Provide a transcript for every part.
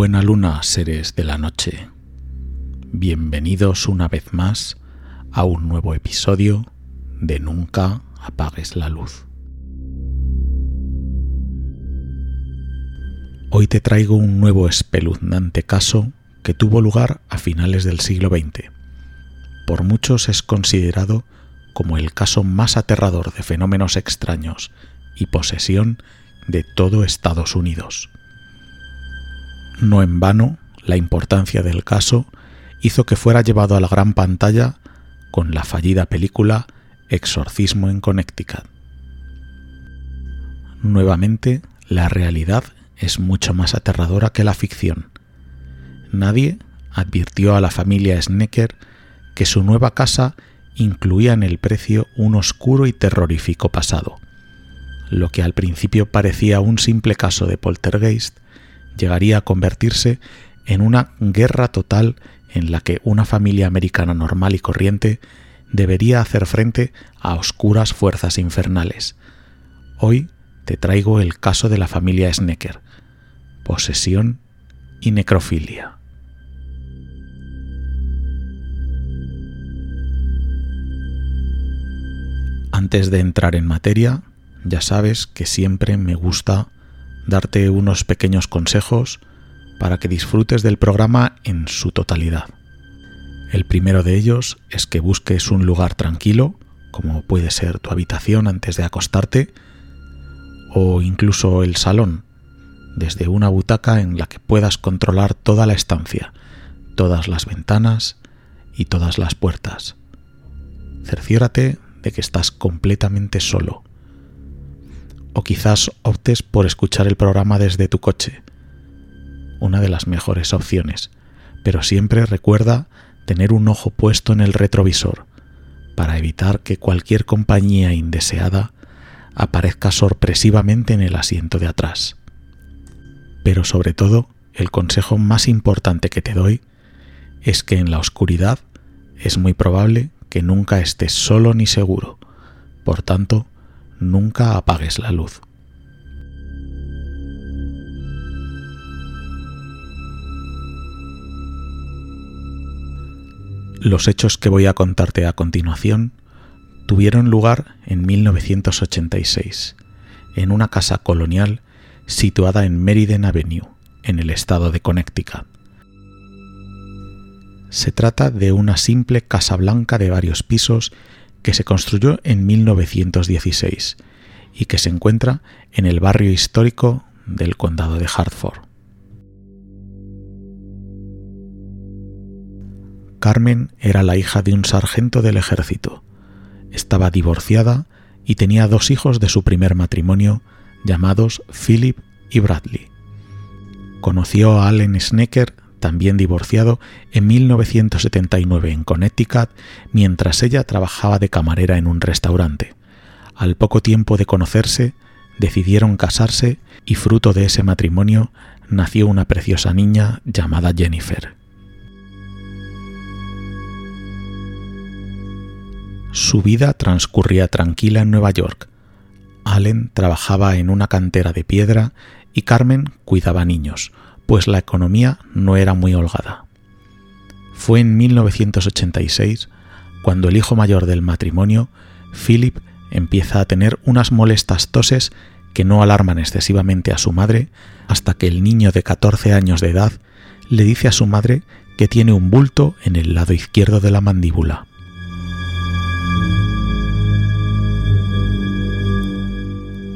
Buena luna, seres de la noche. Bienvenidos una vez más a un nuevo episodio de Nunca apagues la luz. Hoy te traigo un nuevo espeluznante caso que tuvo lugar a finales del siglo XX. Por muchos es considerado como el caso más aterrador de fenómenos extraños y posesión de todo Estados Unidos. No en vano, la importancia del caso hizo que fuera llevado a la gran pantalla con la fallida película Exorcismo en Connecticut. Nuevamente, la realidad es mucho más aterradora que la ficción. Nadie advirtió a la familia Snecker que su nueva casa incluía en el precio un oscuro y terrorífico pasado. Lo que al principio parecía un simple caso de poltergeist llegaría a convertirse en una guerra total en la que una familia americana normal y corriente debería hacer frente a oscuras fuerzas infernales. Hoy te traigo el caso de la familia Snecker, posesión y necrofilia. Antes de entrar en materia, ya sabes que siempre me gusta darte unos pequeños consejos para que disfrutes del programa en su totalidad. El primero de ellos es que busques un lugar tranquilo, como puede ser tu habitación antes de acostarte, o incluso el salón, desde una butaca en la que puedas controlar toda la estancia, todas las ventanas y todas las puertas. Cerciórate de que estás completamente solo o quizás optes por escuchar el programa desde tu coche. Una de las mejores opciones, pero siempre recuerda tener un ojo puesto en el retrovisor para evitar que cualquier compañía indeseada aparezca sorpresivamente en el asiento de atrás. Pero sobre todo, el consejo más importante que te doy es que en la oscuridad es muy probable que nunca estés solo ni seguro. Por tanto, nunca apagues la luz. Los hechos que voy a contarte a continuación tuvieron lugar en 1986, en una casa colonial situada en Meriden Avenue, en el estado de Connecticut. Se trata de una simple casa blanca de varios pisos que se construyó en 1916 y que se encuentra en el barrio histórico del condado de Hartford. Carmen era la hija de un sargento del ejército. Estaba divorciada y tenía dos hijos de su primer matrimonio llamados Philip y Bradley. Conoció a Allen Snecker también divorciado, en 1979 en Connecticut, mientras ella trabajaba de camarera en un restaurante. Al poco tiempo de conocerse, decidieron casarse y fruto de ese matrimonio nació una preciosa niña llamada Jennifer. Su vida transcurría tranquila en Nueva York. Allen trabajaba en una cantera de piedra y Carmen cuidaba niños, pues la economía no era muy holgada. Fue en 1986 cuando el hijo mayor del matrimonio, Philip, empieza a tener unas molestas toses que no alarman excesivamente a su madre hasta que el niño de 14 años de edad le dice a su madre que tiene un bulto en el lado izquierdo de la mandíbula.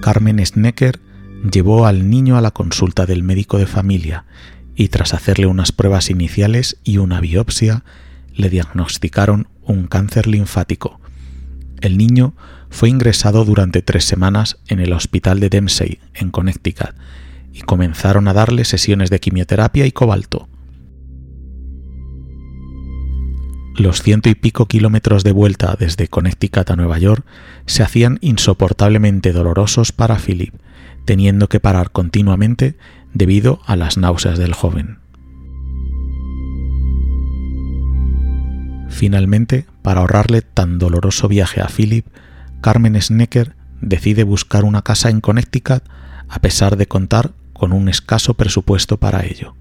Carmen Snecker llevó al niño a la consulta del médico de familia y tras hacerle unas pruebas iniciales y una biopsia, le diagnosticaron un cáncer linfático. El niño fue ingresado durante tres semanas en el hospital de Dempsey, en Connecticut, y comenzaron a darle sesiones de quimioterapia y cobalto. Los ciento y pico kilómetros de vuelta desde Connecticut a Nueva York se hacían insoportablemente dolorosos para Philip, teniendo que parar continuamente debido a las náuseas del joven. Finalmente, para ahorrarle tan doloroso viaje a Philip, Carmen Snecker decide buscar una casa en Connecticut a pesar de contar con un escaso presupuesto para ello.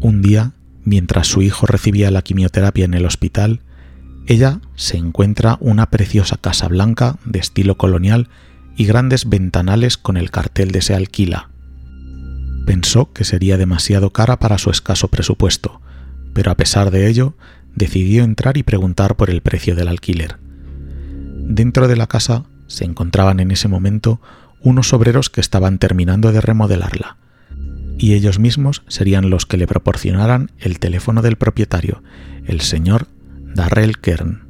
Un día, mientras su hijo recibía la quimioterapia en el hospital, ella se encuentra una preciosa casa blanca de estilo colonial y grandes ventanales con el cartel de se alquila. Pensó que sería demasiado cara para su escaso presupuesto, pero a pesar de ello, decidió entrar y preguntar por el precio del alquiler. Dentro de la casa se encontraban en ese momento unos obreros que estaban terminando de remodelarla, y ellos mismos serían los que le proporcionaran el teléfono del propietario, el señor Darrell Kern.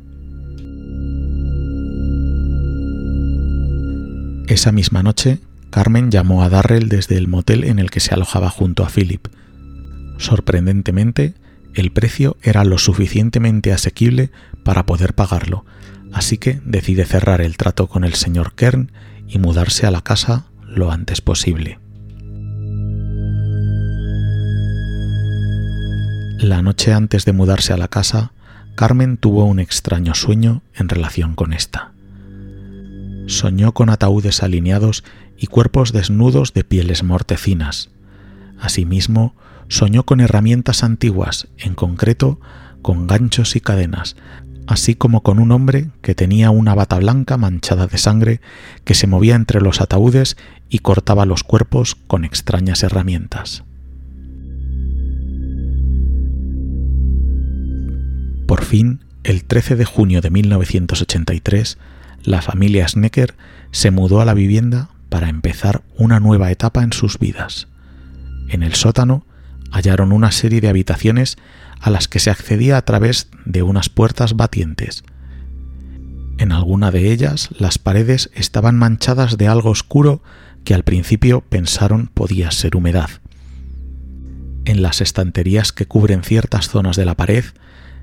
Esa misma noche, Carmen llamó a Darrell desde el motel en el que se alojaba junto a Philip. Sorprendentemente, el precio era lo suficientemente asequible para poder pagarlo, así que decide cerrar el trato con el señor Kern y mudarse a la casa lo antes posible. La noche antes de mudarse a la casa, Carmen tuvo un extraño sueño en relación con esta. Soñó con ataúdes alineados y cuerpos desnudos de pieles mortecinas. Asimismo, soñó con herramientas antiguas, en concreto con ganchos y cadenas, así como con un hombre que tenía una bata blanca manchada de sangre que se movía entre los ataúdes y cortaba los cuerpos con extrañas herramientas. Por fin, el 13 de junio de 1983, la familia Snecker se mudó a la vivienda para empezar una nueva etapa en sus vidas. En el sótano hallaron una serie de habitaciones a las que se accedía a través de unas puertas batientes. En alguna de ellas las paredes estaban manchadas de algo oscuro que al principio pensaron podía ser humedad. En las estanterías que cubren ciertas zonas de la pared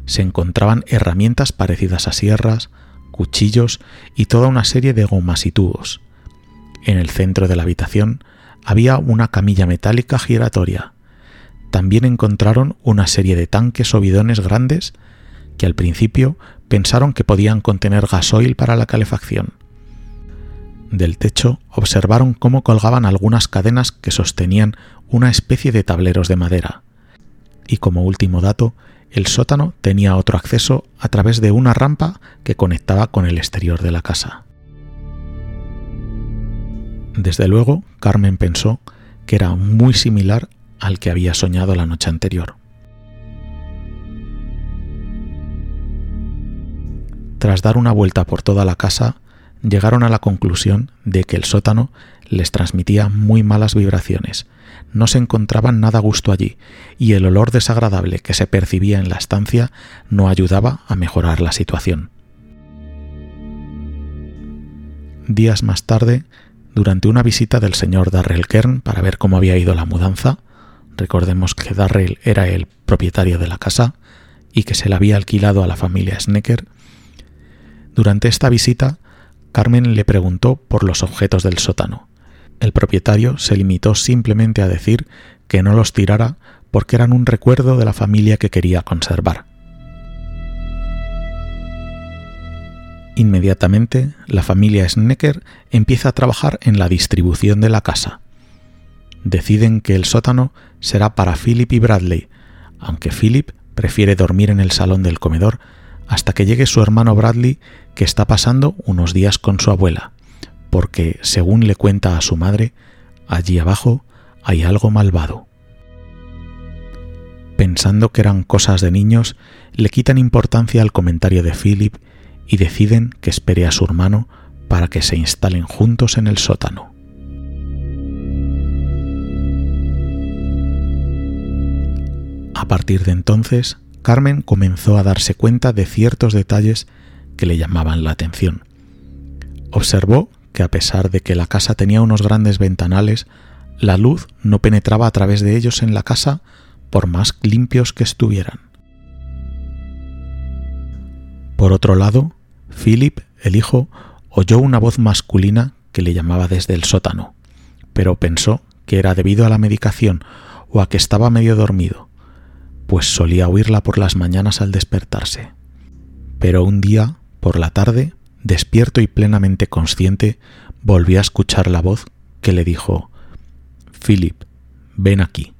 se encontraban herramientas parecidas a sierras, cuchillos y toda una serie de gomas y tubos. En el centro de la habitación había una camilla metálica giratoria, también encontraron una serie de tanques o bidones grandes que al principio pensaron que podían contener gasoil para la calefacción. Del techo observaron cómo colgaban algunas cadenas que sostenían una especie de tableros de madera. Y como último dato, el sótano tenía otro acceso a través de una rampa que conectaba con el exterior de la casa. Desde luego, Carmen pensó que era muy similar al que había soñado la noche anterior. Tras dar una vuelta por toda la casa, llegaron a la conclusión de que el sótano les transmitía muy malas vibraciones, no se encontraban nada a gusto allí, y el olor desagradable que se percibía en la estancia no ayudaba a mejorar la situación. Días más tarde, durante una visita del señor Darrell Kern para ver cómo había ido la mudanza, Recordemos que Darrell era el propietario de la casa y que se la había alquilado a la familia Snecker. Durante esta visita, Carmen le preguntó por los objetos del sótano. El propietario se limitó simplemente a decir que no los tirara porque eran un recuerdo de la familia que quería conservar. Inmediatamente, la familia Snecker empieza a trabajar en la distribución de la casa deciden que el sótano será para Philip y Bradley, aunque Philip prefiere dormir en el salón del comedor hasta que llegue su hermano Bradley que está pasando unos días con su abuela, porque, según le cuenta a su madre, allí abajo hay algo malvado. Pensando que eran cosas de niños, le quitan importancia al comentario de Philip y deciden que espere a su hermano para que se instalen juntos en el sótano. A partir de entonces, Carmen comenzó a darse cuenta de ciertos detalles que le llamaban la atención. Observó que a pesar de que la casa tenía unos grandes ventanales, la luz no penetraba a través de ellos en la casa por más limpios que estuvieran. Por otro lado, Philip, el hijo, oyó una voz masculina que le llamaba desde el sótano, pero pensó que era debido a la medicación o a que estaba medio dormido, pues solía oírla por las mañanas al despertarse. Pero un día, por la tarde, despierto y plenamente consciente, volví a escuchar la voz que le dijo Philip, ven aquí.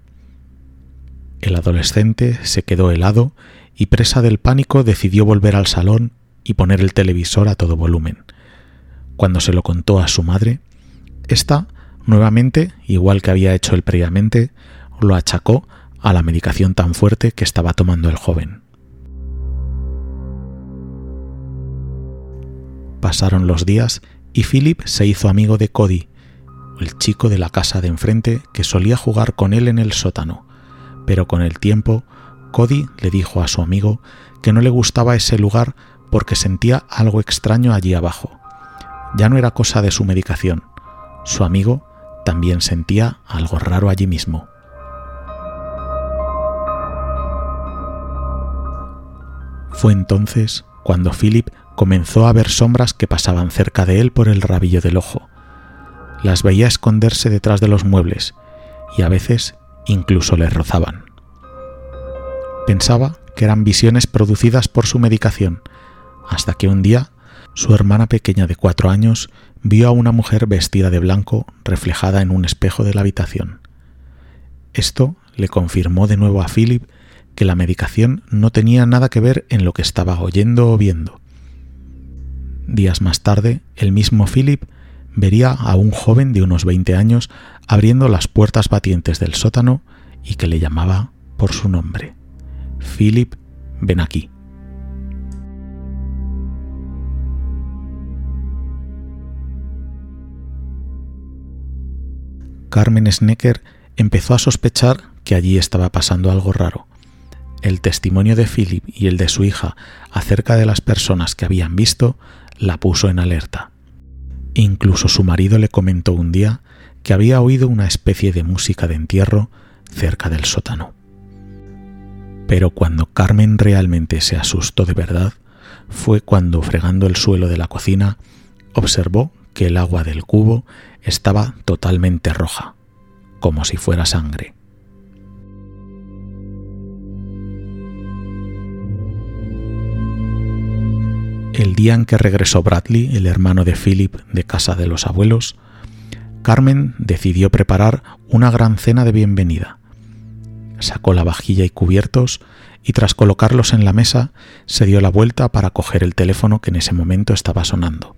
El adolescente se quedó helado y presa del pánico decidió volver al salón y poner el televisor a todo volumen. Cuando se lo contó a su madre, ésta, nuevamente, igual que había hecho él previamente, lo achacó a la medicación tan fuerte que estaba tomando el joven. Pasaron los días y Philip se hizo amigo de Cody, el chico de la casa de enfrente que solía jugar con él en el sótano, pero con el tiempo Cody le dijo a su amigo que no le gustaba ese lugar porque sentía algo extraño allí abajo. Ya no era cosa de su medicación. Su amigo también sentía algo raro allí mismo. Fue entonces cuando Philip comenzó a ver sombras que pasaban cerca de él por el rabillo del ojo. Las veía esconderse detrás de los muebles y a veces incluso le rozaban. Pensaba que eran visiones producidas por su medicación, hasta que un día su hermana pequeña de cuatro años vio a una mujer vestida de blanco reflejada en un espejo de la habitación. Esto le confirmó de nuevo a Philip que la medicación no tenía nada que ver en lo que estaba oyendo o viendo. Días más tarde, el mismo Philip vería a un joven de unos 20 años abriendo las puertas batientes del sótano y que le llamaba por su nombre. Philip, ven aquí. Carmen Snecker empezó a sospechar que allí estaba pasando algo raro. El testimonio de Philip y el de su hija acerca de las personas que habían visto la puso en alerta. Incluso su marido le comentó un día que había oído una especie de música de entierro cerca del sótano. Pero cuando Carmen realmente se asustó de verdad fue cuando, fregando el suelo de la cocina, observó que el agua del cubo estaba totalmente roja, como si fuera sangre. El día en que regresó Bradley, el hermano de Philip, de casa de los abuelos, Carmen decidió preparar una gran cena de bienvenida. Sacó la vajilla y cubiertos y tras colocarlos en la mesa se dio la vuelta para coger el teléfono que en ese momento estaba sonando.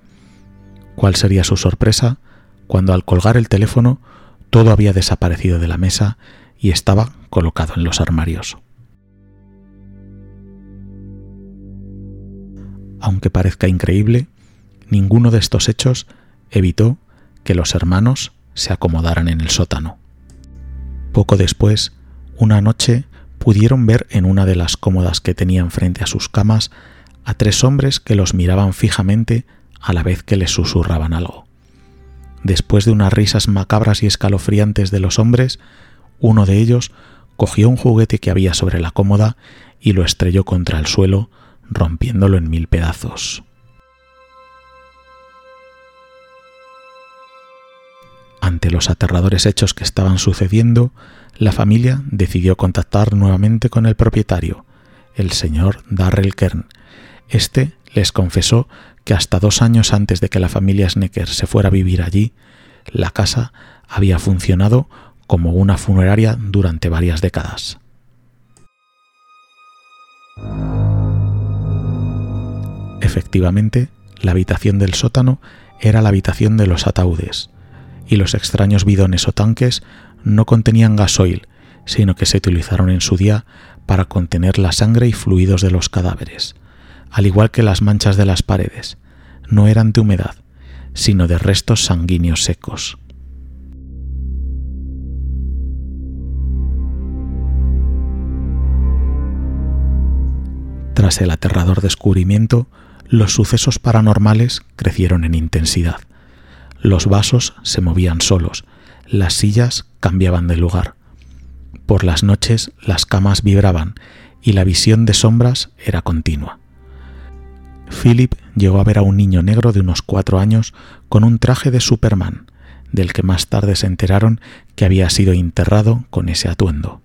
¿Cuál sería su sorpresa cuando al colgar el teléfono todo había desaparecido de la mesa y estaba colocado en los armarios? Aunque parezca increíble, ninguno de estos hechos evitó que los hermanos se acomodaran en el sótano. Poco después, una noche pudieron ver en una de las cómodas que tenían frente a sus camas a tres hombres que los miraban fijamente a la vez que les susurraban algo. Después de unas risas macabras y escalofriantes de los hombres, uno de ellos cogió un juguete que había sobre la cómoda y lo estrelló contra el suelo, rompiéndolo en mil pedazos. Ante los aterradores hechos que estaban sucediendo, la familia decidió contactar nuevamente con el propietario, el señor Darrell Kern. Este les confesó que hasta dos años antes de que la familia Snecker se fuera a vivir allí, la casa había funcionado como una funeraria durante varias décadas. Efectivamente, la habitación del sótano era la habitación de los ataúdes, y los extraños bidones o tanques no contenían gasoil, sino que se utilizaron en su día para contener la sangre y fluidos de los cadáveres, al igual que las manchas de las paredes, no eran de humedad, sino de restos sanguíneos secos. Tras el aterrador descubrimiento, los sucesos paranormales crecieron en intensidad. Los vasos se movían solos, las sillas cambiaban de lugar. Por las noches las camas vibraban y la visión de sombras era continua. Philip llegó a ver a un niño negro de unos cuatro años con un traje de Superman, del que más tarde se enteraron que había sido enterrado con ese atuendo.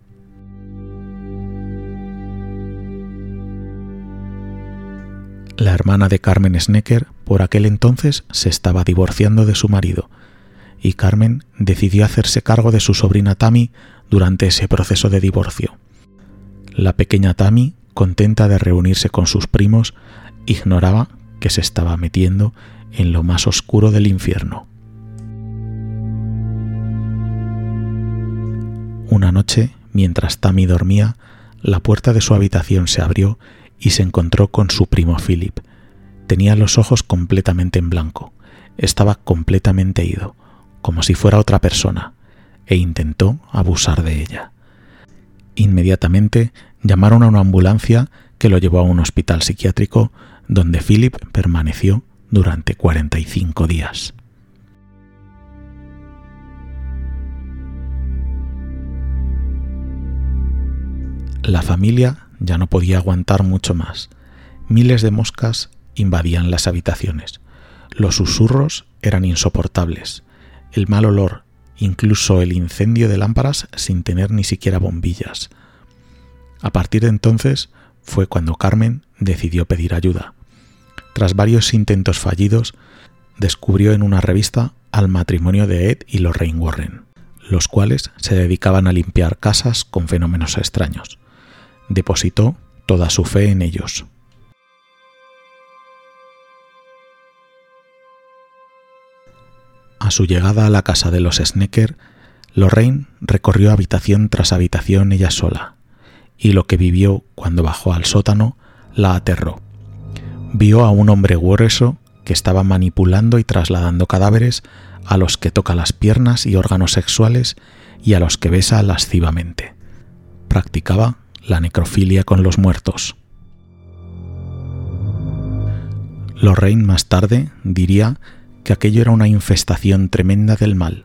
La hermana de Carmen Snecker por aquel entonces se estaba divorciando de su marido, y Carmen decidió hacerse cargo de su sobrina Tammy durante ese proceso de divorcio. La pequeña Tammy, contenta de reunirse con sus primos, ignoraba que se estaba metiendo en lo más oscuro del infierno. Una noche, mientras Tammy dormía, la puerta de su habitación se abrió y se encontró con su primo Philip. Tenía los ojos completamente en blanco, estaba completamente ido, como si fuera otra persona, e intentó abusar de ella. Inmediatamente llamaron a una ambulancia que lo llevó a un hospital psiquiátrico donde Philip permaneció durante 45 días. La familia ya no podía aguantar mucho más. Miles de moscas invadían las habitaciones. Los susurros eran insoportables. El mal olor, incluso el incendio de lámparas sin tener ni siquiera bombillas. A partir de entonces fue cuando Carmen decidió pedir ayuda. Tras varios intentos fallidos, descubrió en una revista al matrimonio de Ed y Lorraine Warren, los cuales se dedicaban a limpiar casas con fenómenos extraños. Depositó toda su fe en ellos. A su llegada a la casa de los Snecker, Lorraine recorrió habitación tras habitación ella sola, y lo que vivió cuando bajó al sótano la aterró vio a un hombre grueso que estaba manipulando y trasladando cadáveres a los que toca las piernas y órganos sexuales y a los que besa lascivamente. Practicaba la necrofilia con los muertos. Lorraine más tarde diría que aquello era una infestación tremenda del mal,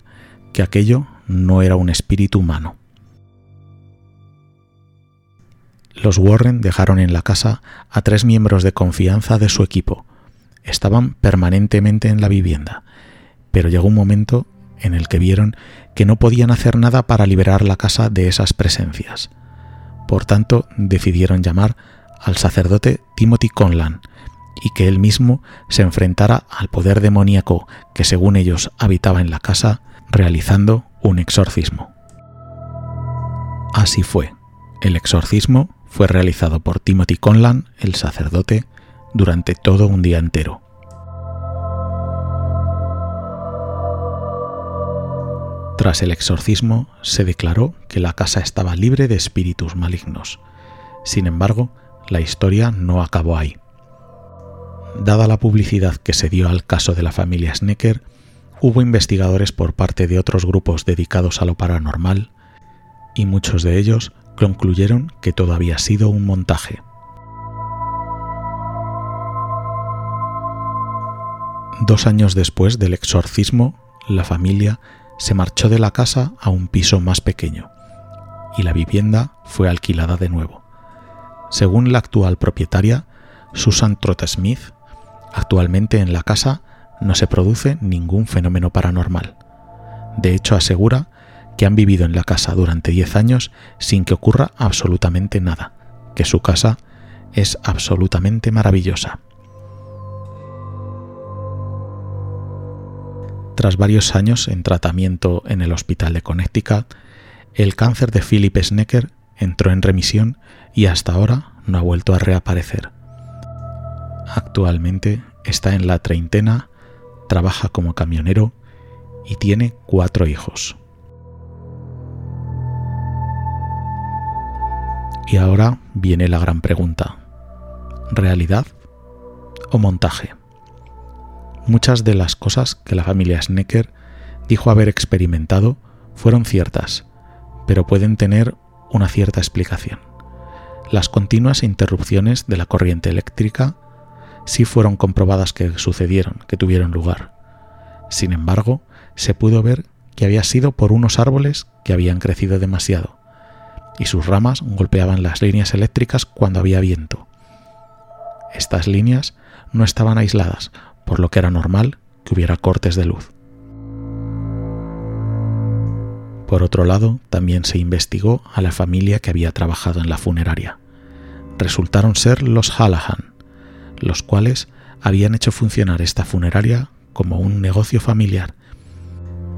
que aquello no era un espíritu humano. los Warren dejaron en la casa a tres miembros de confianza de su equipo. Estaban permanentemente en la vivienda, pero llegó un momento en el que vieron que no podían hacer nada para liberar la casa de esas presencias. Por tanto, decidieron llamar al sacerdote Timothy Conlan y que él mismo se enfrentara al poder demoníaco que según ellos habitaba en la casa, realizando un exorcismo. Así fue. El exorcismo fue realizado por Timothy Conlan, el sacerdote, durante todo un día entero. Tras el exorcismo, se declaró que la casa estaba libre de espíritus malignos. Sin embargo, la historia no acabó ahí. Dada la publicidad que se dio al caso de la familia Snecker, hubo investigadores por parte de otros grupos dedicados a lo paranormal, y muchos de ellos concluyeron que todo había sido un montaje. Dos años después del exorcismo, la familia se marchó de la casa a un piso más pequeño y la vivienda fue alquilada de nuevo. Según la actual propietaria, Susan Trott Smith, actualmente en la casa no se produce ningún fenómeno paranormal. De hecho, asegura que han vivido en la casa durante 10 años sin que ocurra absolutamente nada, que su casa es absolutamente maravillosa. Tras varios años en tratamiento en el hospital de Connecticut, el cáncer de Philip Snecker entró en remisión y hasta ahora no ha vuelto a reaparecer. Actualmente está en la treintena, trabaja como camionero y tiene cuatro hijos. Y ahora viene la gran pregunta. ¿Realidad o montaje? Muchas de las cosas que la familia Snecker dijo haber experimentado fueron ciertas, pero pueden tener una cierta explicación. Las continuas interrupciones de la corriente eléctrica sí fueron comprobadas que sucedieron, que tuvieron lugar. Sin embargo, se pudo ver que había sido por unos árboles que habían crecido demasiado y sus ramas golpeaban las líneas eléctricas cuando había viento. Estas líneas no estaban aisladas, por lo que era normal que hubiera cortes de luz. Por otro lado, también se investigó a la familia que había trabajado en la funeraria. Resultaron ser los Hallahan, los cuales habían hecho funcionar esta funeraria como un negocio familiar.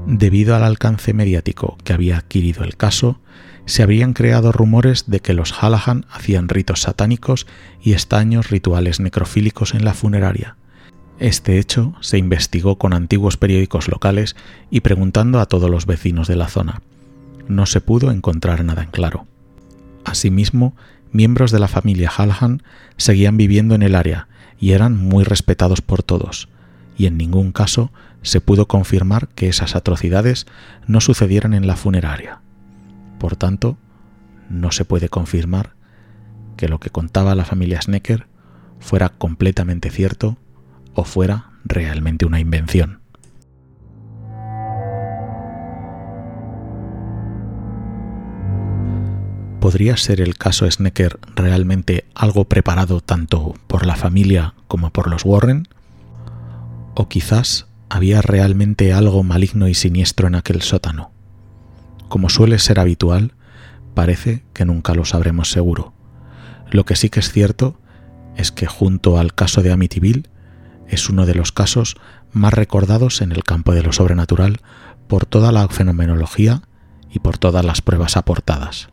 Debido al alcance mediático que había adquirido el caso, se habrían creado rumores de que los Hallahan hacían ritos satánicos y estaños rituales necrofílicos en la funeraria. Este hecho se investigó con antiguos periódicos locales y preguntando a todos los vecinos de la zona. No se pudo encontrar nada en claro. Asimismo, miembros de la familia Hallahan seguían viviendo en el área y eran muy respetados por todos, y en ningún caso se pudo confirmar que esas atrocidades no sucedieran en la funeraria. Por tanto, no se puede confirmar que lo que contaba la familia Snecker fuera completamente cierto o fuera realmente una invención. ¿Podría ser el caso Snecker realmente algo preparado tanto por la familia como por los Warren? ¿O quizás había realmente algo maligno y siniestro en aquel sótano. Como suele ser habitual, parece que nunca lo sabremos seguro. Lo que sí que es cierto es que junto al caso de Amityville es uno de los casos más recordados en el campo de lo sobrenatural por toda la fenomenología y por todas las pruebas aportadas.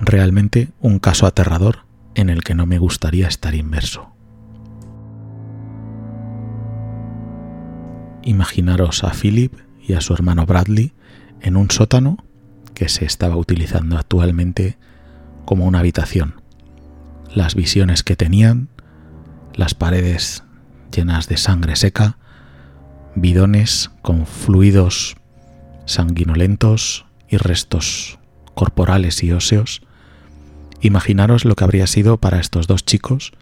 Realmente un caso aterrador en el que no me gustaría estar inmerso. imaginaros a Philip y a su hermano Bradley en un sótano que se estaba utilizando actualmente como una habitación. Las visiones que tenían, las paredes llenas de sangre seca, bidones con fluidos sanguinolentos y restos corporales y óseos. Imaginaros lo que habría sido para estos dos chicos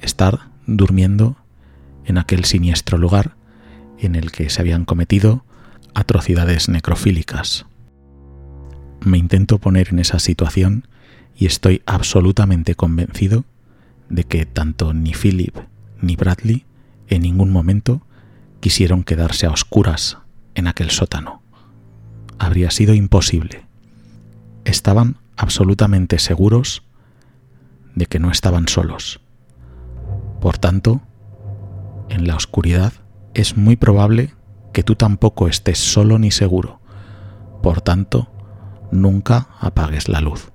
estar durmiendo en aquel siniestro lugar en el que se habían cometido atrocidades necrofílicas. Me intento poner en esa situación y estoy absolutamente convencido de que tanto ni Philip ni Bradley en ningún momento quisieron quedarse a oscuras en aquel sótano. Habría sido imposible. Estaban absolutamente seguros de que no estaban solos. Por tanto, en la oscuridad es muy probable que tú tampoco estés solo ni seguro. Por tanto, nunca apagues la luz.